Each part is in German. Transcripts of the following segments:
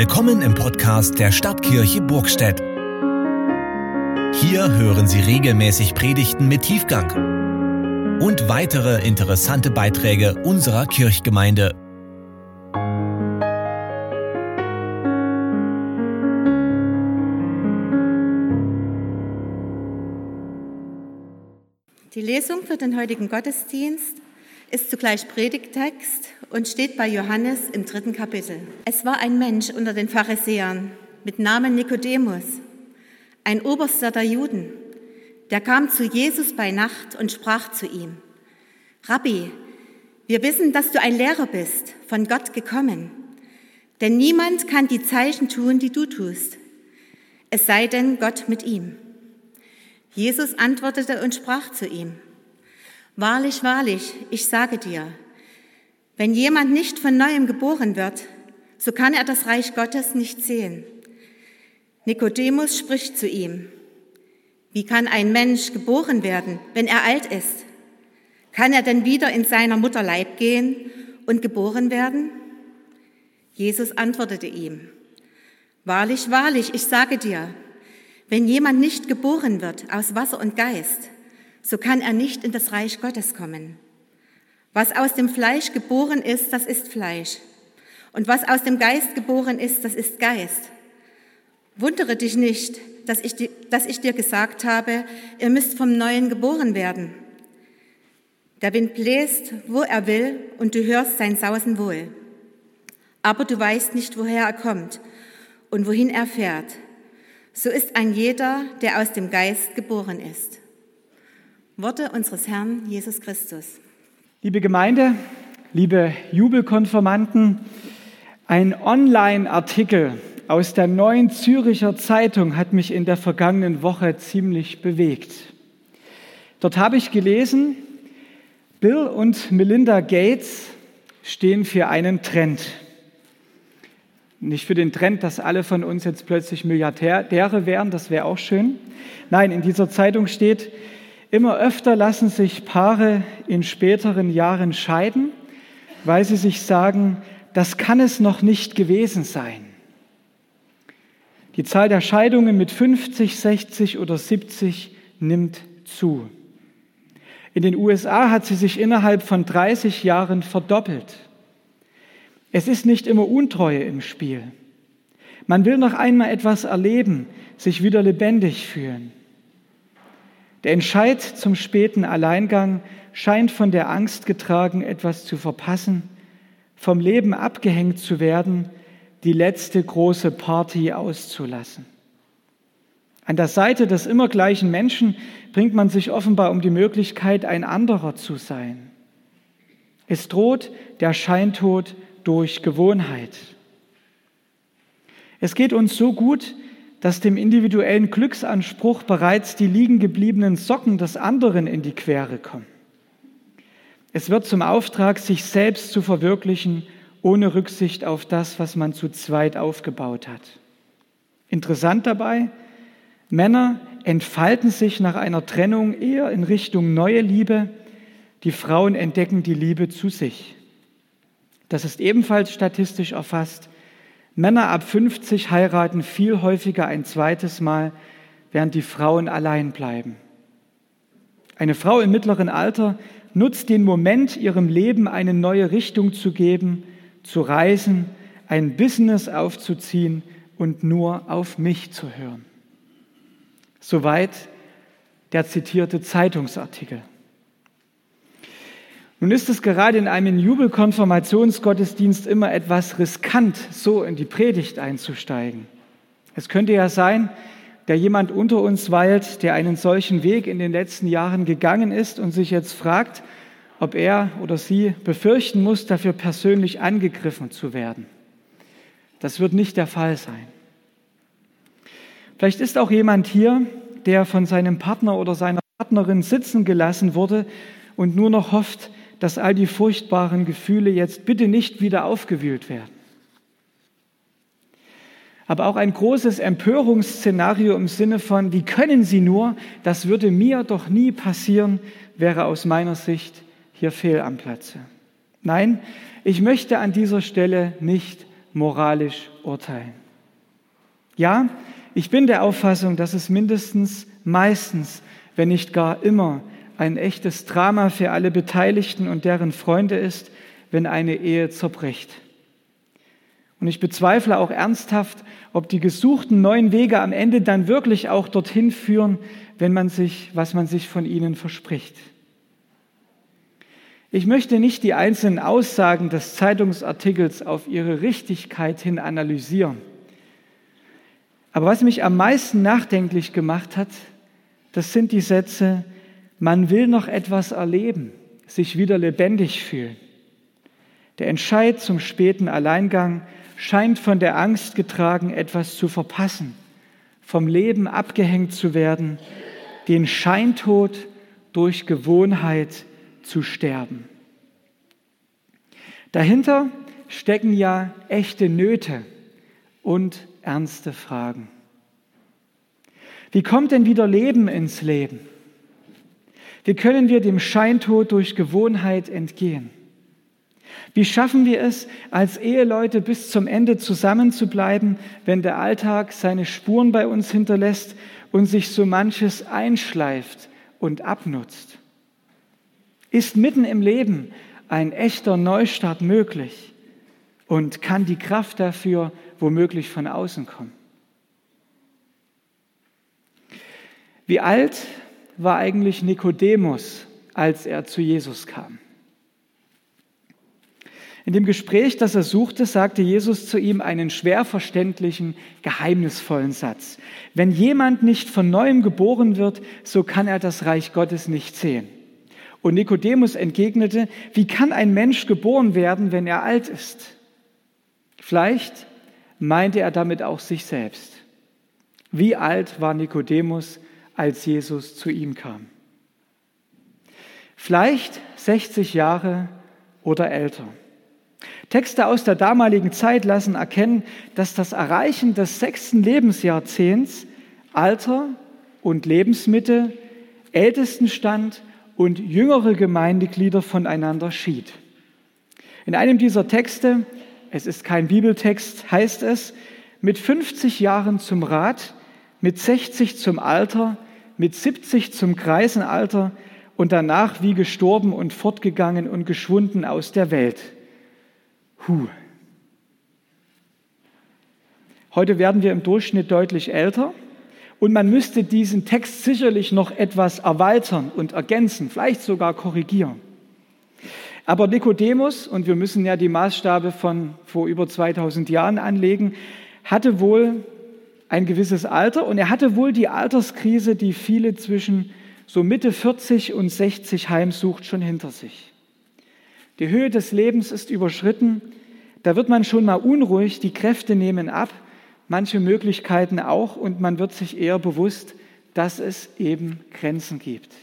Willkommen im Podcast der Stadtkirche Burgstedt. Hier hören Sie regelmäßig Predigten mit Tiefgang und weitere interessante Beiträge unserer Kirchgemeinde. Die Lesung für den heutigen Gottesdienst ist zugleich Predigtext und steht bei Johannes im dritten Kapitel. Es war ein Mensch unter den Pharisäern mit Namen Nikodemus, ein Oberster der Juden. Der kam zu Jesus bei Nacht und sprach zu ihm, Rabbi, wir wissen, dass du ein Lehrer bist, von Gott gekommen. Denn niemand kann die Zeichen tun, die du tust, es sei denn Gott mit ihm. Jesus antwortete und sprach zu ihm, Wahrlich, wahrlich, ich sage dir, wenn jemand nicht von neuem geboren wird, so kann er das Reich Gottes nicht sehen. Nikodemus spricht zu ihm, wie kann ein Mensch geboren werden, wenn er alt ist? Kann er denn wieder in seiner Mutter Leib gehen und geboren werden? Jesus antwortete ihm, Wahrlich, wahrlich, ich sage dir, wenn jemand nicht geboren wird aus Wasser und Geist, so kann er nicht in das Reich Gottes kommen. Was aus dem Fleisch geboren ist, das ist Fleisch. Und was aus dem Geist geboren ist, das ist Geist. Wundere dich nicht, dass ich, dass ich dir gesagt habe, ihr müsst vom Neuen geboren werden. Der Wind bläst, wo er will, und du hörst sein Sausen wohl. Aber du weißt nicht, woher er kommt und wohin er fährt. So ist ein jeder, der aus dem Geist geboren ist. Worte unseres Herrn Jesus Christus. Liebe Gemeinde, liebe Jubelkonformanten, ein Online-Artikel aus der neuen Züricher Zeitung hat mich in der vergangenen Woche ziemlich bewegt. Dort habe ich gelesen, Bill und Melinda Gates stehen für einen Trend. Nicht für den Trend, dass alle von uns jetzt plötzlich Milliardäre wären, das wäre auch schön. Nein, in dieser Zeitung steht, Immer öfter lassen sich Paare in späteren Jahren scheiden, weil sie sich sagen, das kann es noch nicht gewesen sein. Die Zahl der Scheidungen mit 50, 60 oder 70 nimmt zu. In den USA hat sie sich innerhalb von 30 Jahren verdoppelt. Es ist nicht immer Untreue im Spiel. Man will noch einmal etwas erleben, sich wieder lebendig fühlen. Der Entscheid zum späten Alleingang scheint von der Angst getragen, etwas zu verpassen, vom Leben abgehängt zu werden, die letzte große Party auszulassen. An der Seite des immer gleichen Menschen bringt man sich offenbar um die Möglichkeit, ein anderer zu sein. Es droht der Scheintod durch Gewohnheit. Es geht uns so gut, dass dem individuellen Glücksanspruch bereits die liegen gebliebenen Socken des anderen in die Quere kommen. Es wird zum Auftrag, sich selbst zu verwirklichen, ohne Rücksicht auf das, was man zu zweit aufgebaut hat. Interessant dabei, Männer entfalten sich nach einer Trennung eher in Richtung neue Liebe, die Frauen entdecken die Liebe zu sich. Das ist ebenfalls statistisch erfasst Männer ab 50 heiraten viel häufiger ein zweites Mal, während die Frauen allein bleiben. Eine Frau im mittleren Alter nutzt den Moment, ihrem Leben eine neue Richtung zu geben, zu reisen, ein Business aufzuziehen und nur auf mich zu hören. Soweit der zitierte Zeitungsartikel. Nun ist es gerade in einem Jubelkonfirmationsgottesdienst immer etwas riskant, so in die Predigt einzusteigen. Es könnte ja sein, der jemand unter uns weilt, der einen solchen Weg in den letzten Jahren gegangen ist und sich jetzt fragt, ob er oder sie befürchten muss, dafür persönlich angegriffen zu werden. Das wird nicht der Fall sein. Vielleicht ist auch jemand hier, der von seinem Partner oder seiner Partnerin sitzen gelassen wurde und nur noch hofft, dass all die furchtbaren Gefühle jetzt bitte nicht wieder aufgewühlt werden. Aber auch ein großes Empörungsszenario im Sinne von, wie können Sie nur, das würde mir doch nie passieren, wäre aus meiner Sicht hier fehl am Platze. Nein, ich möchte an dieser Stelle nicht moralisch urteilen. Ja, ich bin der Auffassung, dass es mindestens meistens, wenn nicht gar immer, ein echtes Drama für alle Beteiligten und deren Freunde ist, wenn eine Ehe zerbricht. Und ich bezweifle auch ernsthaft, ob die gesuchten neuen Wege am Ende dann wirklich auch dorthin führen, wenn man sich, was man sich von ihnen verspricht. Ich möchte nicht die einzelnen Aussagen des Zeitungsartikels auf ihre Richtigkeit hin analysieren. Aber was mich am meisten nachdenklich gemacht hat, das sind die Sätze, man will noch etwas erleben, sich wieder lebendig fühlen. Der Entscheid zum späten Alleingang scheint von der Angst getragen, etwas zu verpassen, vom Leben abgehängt zu werden, den Scheintod durch Gewohnheit zu sterben. Dahinter stecken ja echte Nöte und ernste Fragen. Wie kommt denn wieder Leben ins Leben? Wie können wir dem Scheintod durch Gewohnheit entgehen? Wie schaffen wir es, als Eheleute bis zum Ende zusammenzubleiben, wenn der Alltag seine Spuren bei uns hinterlässt und sich so manches einschleift und abnutzt? Ist mitten im Leben ein echter Neustart möglich und kann die Kraft dafür womöglich von außen kommen? Wie alt war eigentlich Nikodemus, als er zu Jesus kam? In dem Gespräch, das er suchte, sagte Jesus zu ihm einen schwer verständlichen, geheimnisvollen Satz. Wenn jemand nicht von neuem geboren wird, so kann er das Reich Gottes nicht sehen. Und Nikodemus entgegnete, wie kann ein Mensch geboren werden, wenn er alt ist? Vielleicht meinte er damit auch sich selbst. Wie alt war Nikodemus, als Jesus zu ihm kam? Vielleicht 60 Jahre oder älter. Texte aus der damaligen Zeit lassen erkennen, dass das Erreichen des sechsten Lebensjahrzehnts Alter und Lebensmittel, Ältestenstand und jüngere Gemeindeglieder voneinander schied. In einem dieser Texte, es ist kein Bibeltext, heißt es, mit 50 Jahren zum Rat, mit 60 zum Alter, mit 70 zum Kreisenalter und danach wie gestorben und fortgegangen und geschwunden aus der Welt. Huh. Heute werden wir im Durchschnitt deutlich älter und man müsste diesen Text sicherlich noch etwas erweitern und ergänzen, vielleicht sogar korrigieren. Aber Nikodemus, und wir müssen ja die Maßstabe von vor über 2000 Jahren anlegen, hatte wohl ein gewisses Alter und er hatte wohl die Alterskrise, die viele zwischen so Mitte 40 und 60 heimsucht, schon hinter sich. Die Höhe des Lebens ist überschritten, da wird man schon mal unruhig, die Kräfte nehmen ab manche Möglichkeiten auch und man wird sich eher bewusst, dass es eben Grenzen gibt.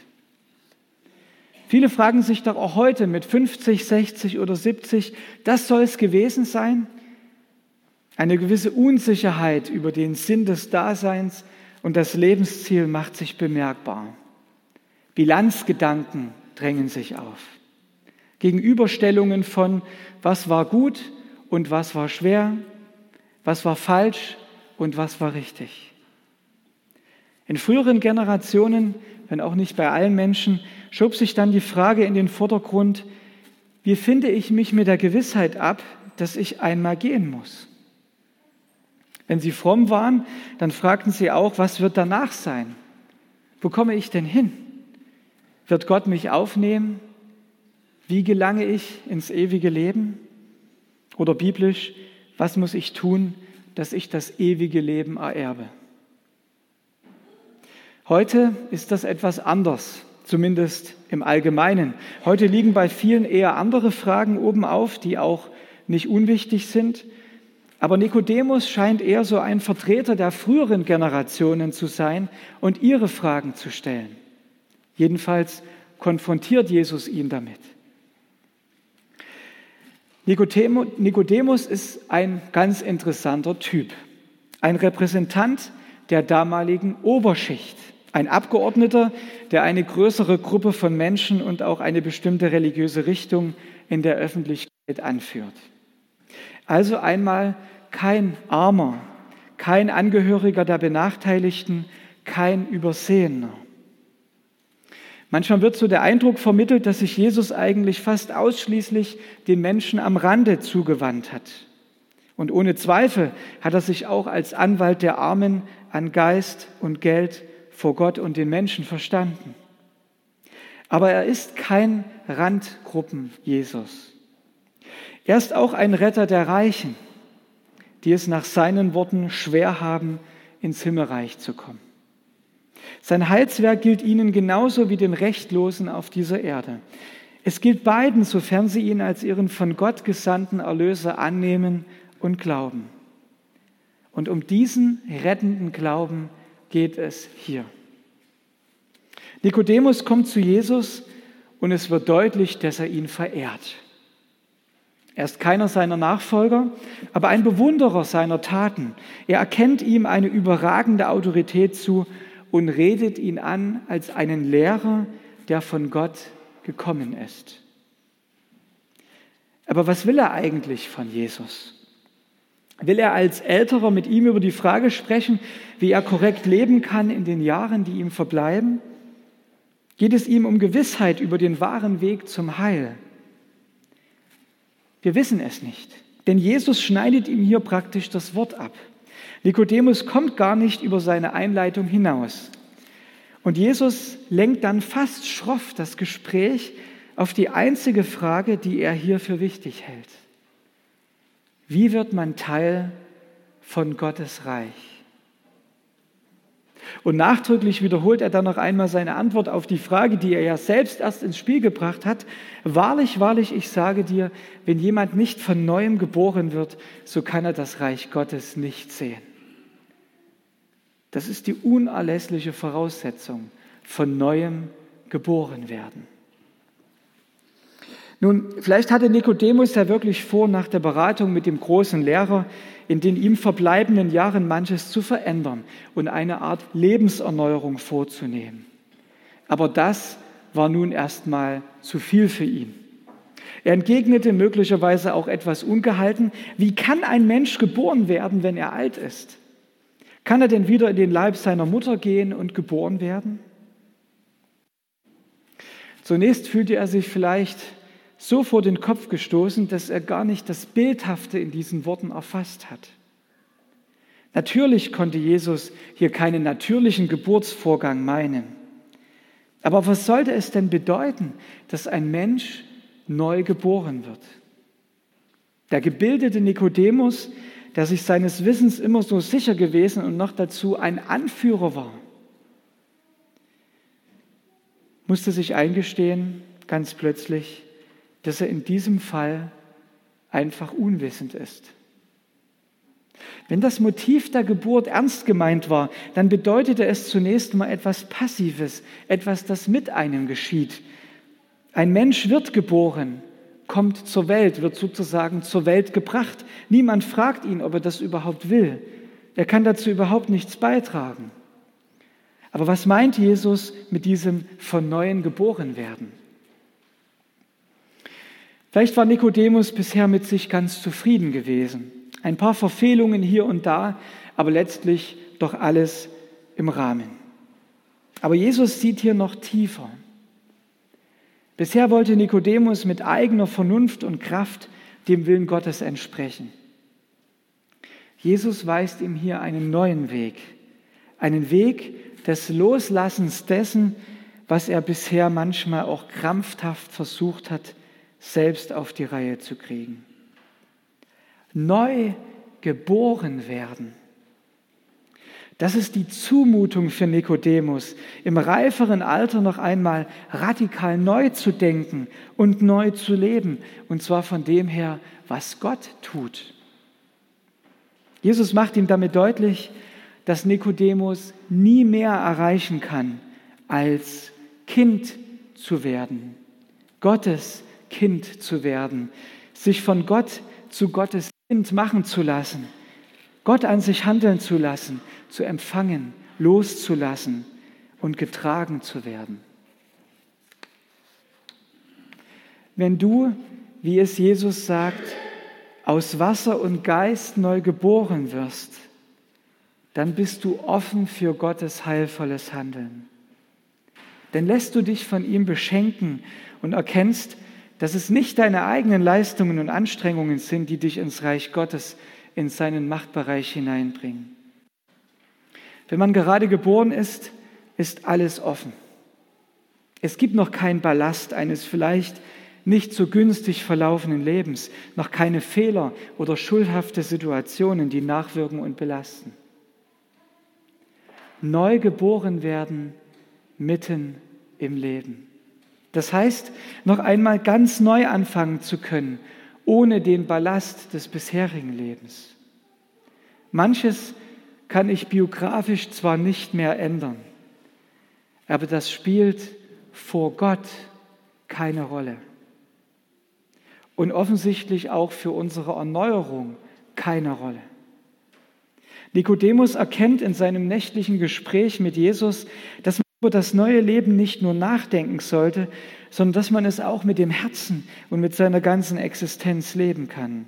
Viele fragen sich doch auch heute mit 50, 60 oder 70, das soll es gewesen sein? Eine gewisse Unsicherheit über den Sinn des Daseins und das Lebensziel macht sich bemerkbar. Bilanzgedanken drängen sich auf. Gegenüberstellungen von, was war gut und was war schwer, was war falsch und was war richtig. In früheren Generationen, wenn auch nicht bei allen Menschen, schob sich dann die Frage in den Vordergrund, wie finde ich mich mit der Gewissheit ab, dass ich einmal gehen muss? Wenn sie fromm waren, dann fragten sie auch, was wird danach sein? Wo komme ich denn hin? Wird Gott mich aufnehmen? Wie gelange ich ins ewige Leben? Oder biblisch, was muss ich tun, dass ich das ewige Leben ererbe? Heute ist das etwas anders, zumindest im Allgemeinen. Heute liegen bei vielen eher andere Fragen oben auf, die auch nicht unwichtig sind. Aber Nikodemus scheint eher so ein Vertreter der früheren Generationen zu sein und ihre Fragen zu stellen. Jedenfalls konfrontiert Jesus ihn damit. Nikodemus ist ein ganz interessanter Typ, ein Repräsentant der damaligen Oberschicht, ein Abgeordneter, der eine größere Gruppe von Menschen und auch eine bestimmte religiöse Richtung in der Öffentlichkeit anführt. Also einmal kein Armer, kein Angehöriger der Benachteiligten, kein Übersehener. Manchmal wird so der Eindruck vermittelt, dass sich Jesus eigentlich fast ausschließlich den Menschen am Rande zugewandt hat. Und ohne Zweifel hat er sich auch als Anwalt der Armen an Geist und Geld vor Gott und den Menschen verstanden. Aber er ist kein Randgruppen-Jesus. Er ist auch ein Retter der Reichen, die es nach seinen Worten schwer haben, ins Himmelreich zu kommen. Sein Heilswerk gilt ihnen genauso wie den Rechtlosen auf dieser Erde. Es gilt beiden, sofern sie ihn als ihren von Gott gesandten Erlöser annehmen und glauben. Und um diesen rettenden Glauben geht es hier. Nikodemus kommt zu Jesus und es wird deutlich, dass er ihn verehrt. Er ist keiner seiner Nachfolger, aber ein Bewunderer seiner Taten. Er erkennt ihm eine überragende Autorität zu und redet ihn an als einen Lehrer, der von Gott gekommen ist. Aber was will er eigentlich von Jesus? Will er als Älterer mit ihm über die Frage sprechen, wie er korrekt leben kann in den Jahren, die ihm verbleiben? Geht es ihm um Gewissheit über den wahren Weg zum Heil? Wir wissen es nicht, denn Jesus schneidet ihm hier praktisch das Wort ab. Nikodemus kommt gar nicht über seine Einleitung hinaus. Und Jesus lenkt dann fast schroff das Gespräch auf die einzige Frage, die er hier für wichtig hält. Wie wird man Teil von Gottes Reich? Und nachdrücklich wiederholt er dann noch einmal seine Antwort auf die Frage, die er ja selbst erst ins Spiel gebracht hat. Wahrlich, wahrlich, ich sage dir, wenn jemand nicht von neuem geboren wird, so kann er das Reich Gottes nicht sehen. Das ist die unerlässliche Voraussetzung, von neuem geboren werden. Nun, vielleicht hatte Nikodemus ja wirklich vor, nach der Beratung mit dem großen Lehrer in den ihm verbleibenden Jahren manches zu verändern und eine Art Lebenserneuerung vorzunehmen. Aber das war nun erstmal zu viel für ihn. Er entgegnete möglicherweise auch etwas ungehalten, wie kann ein Mensch geboren werden, wenn er alt ist? Kann er denn wieder in den Leib seiner Mutter gehen und geboren werden? Zunächst fühlte er sich vielleicht so vor den Kopf gestoßen, dass er gar nicht das Bildhafte in diesen Worten erfasst hat. Natürlich konnte Jesus hier keinen natürlichen Geburtsvorgang meinen. Aber was sollte es denn bedeuten, dass ein Mensch neu geboren wird? Der gebildete Nikodemus, der sich seines Wissens immer so sicher gewesen und noch dazu ein Anführer war, musste sich eingestehen, ganz plötzlich, dass er in diesem Fall einfach unwissend ist. Wenn das Motiv der Geburt ernst gemeint war, dann bedeutete es zunächst mal etwas Passives, etwas, das mit einem geschieht. Ein Mensch wird geboren, kommt zur Welt, wird sozusagen zur Welt gebracht. Niemand fragt ihn, ob er das überhaupt will. Er kann dazu überhaupt nichts beitragen. Aber was meint Jesus mit diesem von neuem geboren werden? Vielleicht war Nikodemus bisher mit sich ganz zufrieden gewesen. Ein paar Verfehlungen hier und da, aber letztlich doch alles im Rahmen. Aber Jesus sieht hier noch tiefer. Bisher wollte Nikodemus mit eigener Vernunft und Kraft dem Willen Gottes entsprechen. Jesus weist ihm hier einen neuen Weg, einen Weg des Loslassens dessen, was er bisher manchmal auch krampfhaft versucht hat selbst auf die Reihe zu kriegen. Neu geboren werden. Das ist die Zumutung für Nikodemus, im reiferen Alter noch einmal radikal neu zu denken und neu zu leben, und zwar von dem her, was Gott tut. Jesus macht ihm damit deutlich, dass Nikodemus nie mehr erreichen kann, als Kind zu werden, Gottes Kind zu werden, sich von Gott zu Gottes Kind machen zu lassen, Gott an sich handeln zu lassen, zu empfangen, loszulassen und getragen zu werden. Wenn du, wie es Jesus sagt, aus Wasser und Geist neu geboren wirst, dann bist du offen für Gottes heilvolles Handeln. Denn lässt du dich von ihm beschenken und erkennst, dass es nicht deine eigenen Leistungen und Anstrengungen sind, die dich ins Reich Gottes, in seinen Machtbereich hineinbringen. Wenn man gerade geboren ist, ist alles offen. Es gibt noch keinen Ballast eines vielleicht nicht so günstig verlaufenden Lebens, noch keine Fehler oder schuldhafte Situationen, die nachwirken und belasten. Neu geboren werden mitten im Leben. Das heißt, noch einmal ganz neu anfangen zu können, ohne den Ballast des bisherigen Lebens. Manches kann ich biografisch zwar nicht mehr ändern, aber das spielt vor Gott keine Rolle und offensichtlich auch für unsere Erneuerung keine Rolle. Nikodemus erkennt in seinem nächtlichen Gespräch mit Jesus, dass man über das neue Leben nicht nur nachdenken sollte, sondern dass man es auch mit dem Herzen und mit seiner ganzen Existenz leben kann.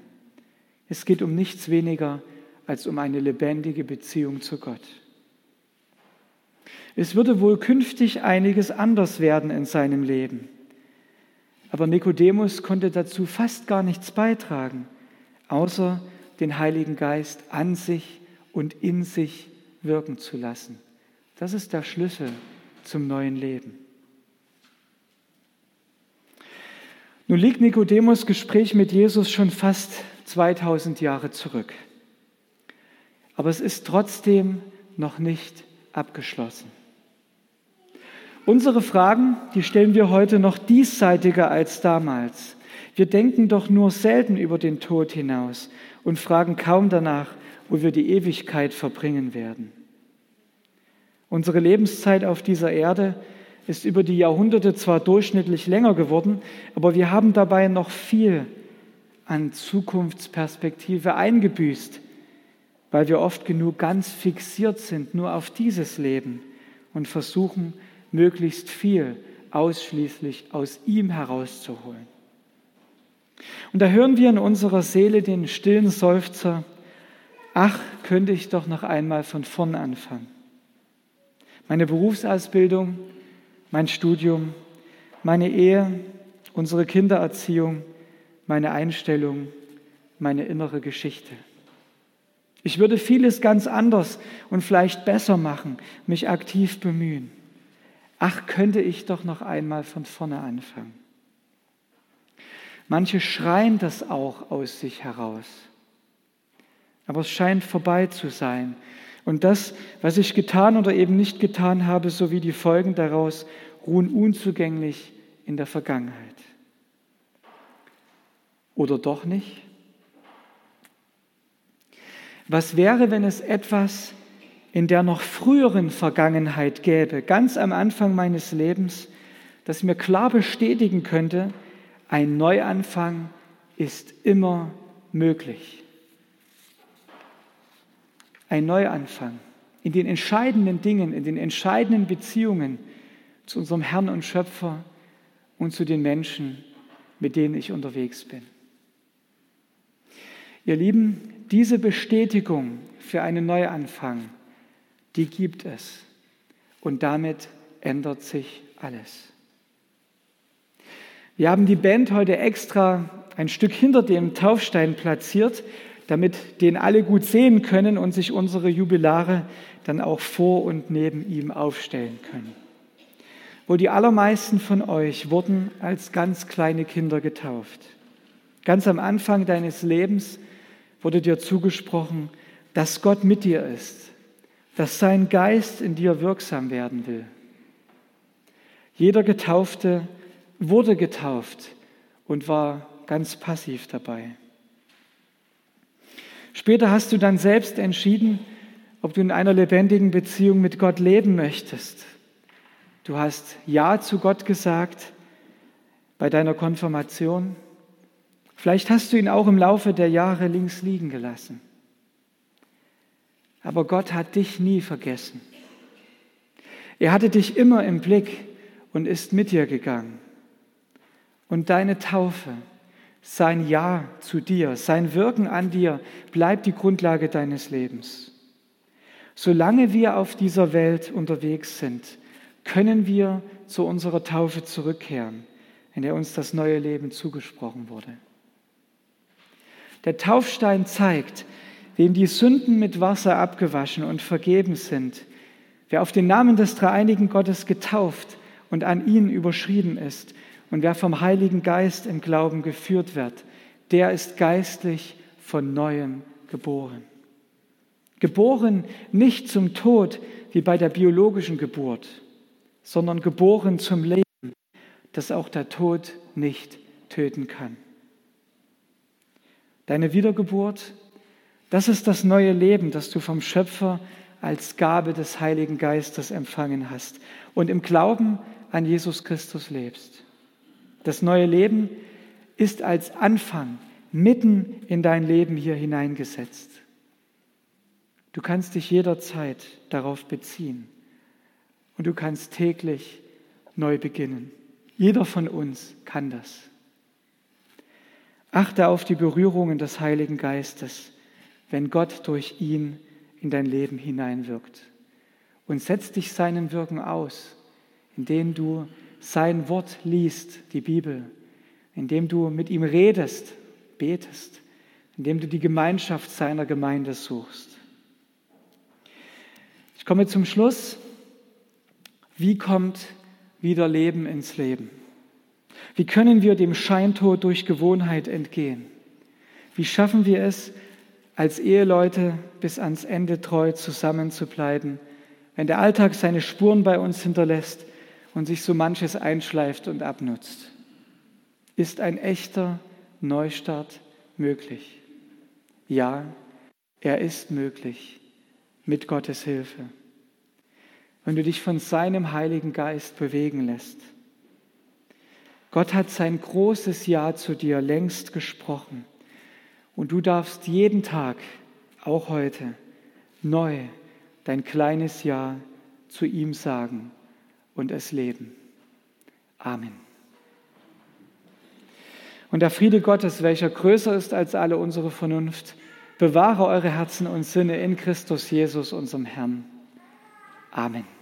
Es geht um nichts weniger als um eine lebendige Beziehung zu Gott. Es würde wohl künftig einiges anders werden in seinem Leben. Aber Nikodemus konnte dazu fast gar nichts beitragen, außer den Heiligen Geist an sich und in sich wirken zu lassen. Das ist der Schlüssel zum neuen Leben. Nun liegt Nikodemus Gespräch mit Jesus schon fast 2000 Jahre zurück. Aber es ist trotzdem noch nicht abgeschlossen. Unsere Fragen, die stellen wir heute noch diesseitiger als damals. Wir denken doch nur selten über den Tod hinaus und fragen kaum danach, wo wir die Ewigkeit verbringen werden. Unsere Lebenszeit auf dieser Erde ist über die Jahrhunderte zwar durchschnittlich länger geworden, aber wir haben dabei noch viel an Zukunftsperspektive eingebüßt, weil wir oft genug ganz fixiert sind nur auf dieses Leben und versuchen, möglichst viel ausschließlich aus ihm herauszuholen. Und da hören wir in unserer Seele den stillen Seufzer, ach, könnte ich doch noch einmal von vorn anfangen. Meine Berufsausbildung, mein Studium, meine Ehe, unsere Kindererziehung, meine Einstellung, meine innere Geschichte. Ich würde vieles ganz anders und vielleicht besser machen, mich aktiv bemühen ach, könnte ich doch noch einmal von vorne anfangen. Manche schreien das auch aus sich heraus. Aber es scheint vorbei zu sein. Und das, was ich getan oder eben nicht getan habe, sowie die Folgen daraus, ruhen unzugänglich in der Vergangenheit. Oder doch nicht? Was wäre, wenn es etwas in der noch früheren Vergangenheit gäbe, ganz am Anfang meines Lebens, das mir klar bestätigen könnte, ein Neuanfang ist immer möglich. Ein Neuanfang in den entscheidenden Dingen, in den entscheidenden Beziehungen zu unserem Herrn und Schöpfer und zu den Menschen, mit denen ich unterwegs bin. Ihr Lieben, diese Bestätigung für einen Neuanfang, die gibt es. Und damit ändert sich alles. Wir haben die Band heute extra ein Stück hinter dem Taufstein platziert, damit den alle gut sehen können und sich unsere Jubilare dann auch vor und neben ihm aufstellen können. Wo die allermeisten von euch wurden als ganz kleine Kinder getauft. Ganz am Anfang deines Lebens wurde dir zugesprochen, dass Gott mit dir ist, dass sein Geist in dir wirksam werden will. Jeder Getaufte wurde getauft und war ganz passiv dabei. Später hast du dann selbst entschieden, ob du in einer lebendigen Beziehung mit Gott leben möchtest. Du hast Ja zu Gott gesagt bei deiner Konfirmation. Vielleicht hast du ihn auch im Laufe der Jahre links liegen gelassen. Aber Gott hat dich nie vergessen. Er hatte dich immer im Blick und ist mit dir gegangen. Und deine Taufe sein Ja zu dir, sein Wirken an dir bleibt die Grundlage deines Lebens. Solange wir auf dieser Welt unterwegs sind, können wir zu unserer Taufe zurückkehren, in der uns das neue Leben zugesprochen wurde. Der Taufstein zeigt, wem die Sünden mit Wasser abgewaschen und vergeben sind, wer auf den Namen des dreieinigen Gottes getauft und an ihn überschrieben ist und wer vom Heiligen Geist im Glauben geführt wird, der ist geistlich von neuem geboren. Geboren nicht zum Tod wie bei der biologischen Geburt, sondern geboren zum Leben, das auch der Tod nicht töten kann. Deine Wiedergeburt, das ist das neue Leben, das du vom Schöpfer als Gabe des Heiligen Geistes empfangen hast und im Glauben an Jesus Christus lebst. Das neue Leben ist als Anfang mitten in dein Leben hier hineingesetzt. Du kannst dich jederzeit darauf beziehen und du kannst täglich neu beginnen. Jeder von uns kann das. Achte auf die Berührungen des Heiligen Geistes, wenn Gott durch ihn in dein Leben hineinwirkt. Und setz dich seinen Wirken aus, indem du sein Wort liest, die Bibel, indem du mit ihm redest, betest, indem du die Gemeinschaft seiner Gemeinde suchst. Ich komme zum Schluss. Wie kommt wieder Leben ins Leben? Wie können wir dem Scheintod durch Gewohnheit entgehen? Wie schaffen wir es, als Eheleute bis ans Ende treu zusammenzubleiben, wenn der Alltag seine Spuren bei uns hinterlässt und sich so manches einschleift und abnutzt? Ist ein echter Neustart möglich? Ja, er ist möglich mit Gottes Hilfe. Wenn du dich von seinem Heiligen Geist bewegen lässt. Gott hat sein großes Ja zu dir längst gesprochen. Und du darfst jeden Tag, auch heute, neu dein kleines Ja zu ihm sagen und es leben. Amen. Und der Friede Gottes, welcher größer ist als alle unsere Vernunft, bewahre eure Herzen und Sinne in Christus Jesus, unserem Herrn. Amen.